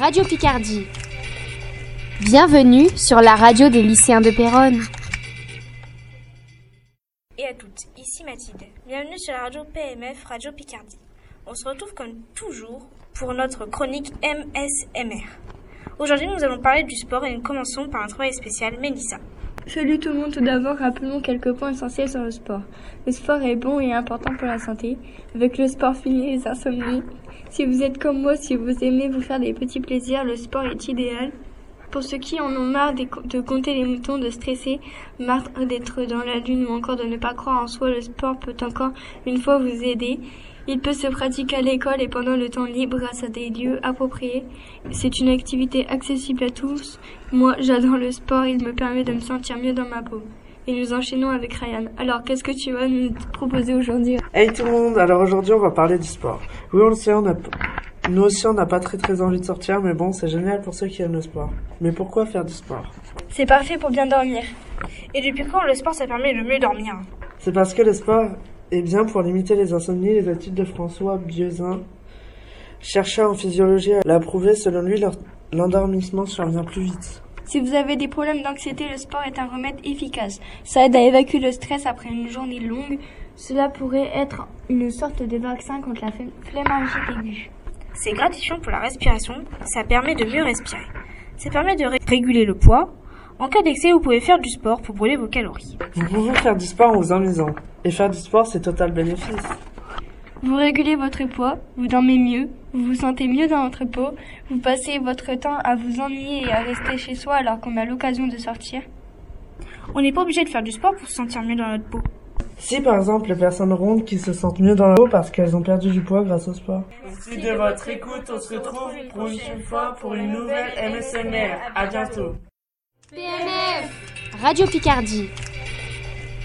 Radio Picardie. Bienvenue sur la radio des lycéens de Péronne. Et à toutes, ici Mathilde. Bienvenue sur la radio PMF Radio Picardie. On se retrouve comme toujours pour notre chronique MSMR. Aujourd'hui, nous allons parler du sport et nous commençons par un travail spécial. Mélissa. Salut tout le monde, tout d'abord rappelons quelques points essentiels sur le sport. Le sport est bon et important pour la santé. Avec le sport fini les insomnies. Si vous êtes comme moi, si vous aimez vous faire des petits plaisirs, le sport est idéal. Pour ceux qui en ont marre de compter les moutons, de stresser, marre d'être dans la lune ou encore de ne pas croire en soi, le sport peut encore une fois vous aider. Il peut se pratiquer à l'école et pendant le temps libre grâce à des lieux appropriés. C'est une activité accessible à tous. Moi, j'adore le sport, il me permet de me sentir mieux dans ma peau. Et nous enchaînons avec Ryan. Alors, qu'est-ce que tu vas nous proposer aujourd'hui? Hey tout le monde, alors aujourd'hui on va parler du sport. Oui, on le sait, on a... nous aussi on n'a pas très très envie de sortir, mais bon, c'est génial pour ceux qui aiment le sport. Mais pourquoi faire du sport? C'est parfait pour bien dormir. Et depuis quand le sport ça permet de mieux dormir? C'est parce que le sport est bien pour limiter les insomnies. Les études de François Bieusin, chercheur en physiologie, l'a prouvé. Selon lui, l'endormissement survient plus vite. Si vous avez des problèmes d'anxiété, le sport est un remède efficace. Ça aide à évacuer le stress après une journée longue. Cela pourrait être une sorte de vaccin contre la flémargite aiguë. C'est gratifiant pour la respiration, ça permet de mieux respirer. Ça permet de réguler le poids. En cas d'excès, vous pouvez faire du sport pour brûler vos calories. Vous pouvez faire du sport en vous amusant. Et faire du sport, c'est total bénéfice. Vous régulez votre poids, vous dormez mieux, vous vous sentez mieux dans votre peau, vous passez votre temps à vous ennuyer et à rester chez soi alors qu'on a l'occasion de sortir. On n'est pas obligé de faire du sport pour se sentir mieux dans notre peau. Si par exemple les personnes rondes qui se sentent mieux dans la peau parce qu'elles ont perdu du poids grâce au sport. Merci de votre écoute, on se retrouve pour une fois pour une nouvelle MSMR. À bientôt. PMF Radio Picardie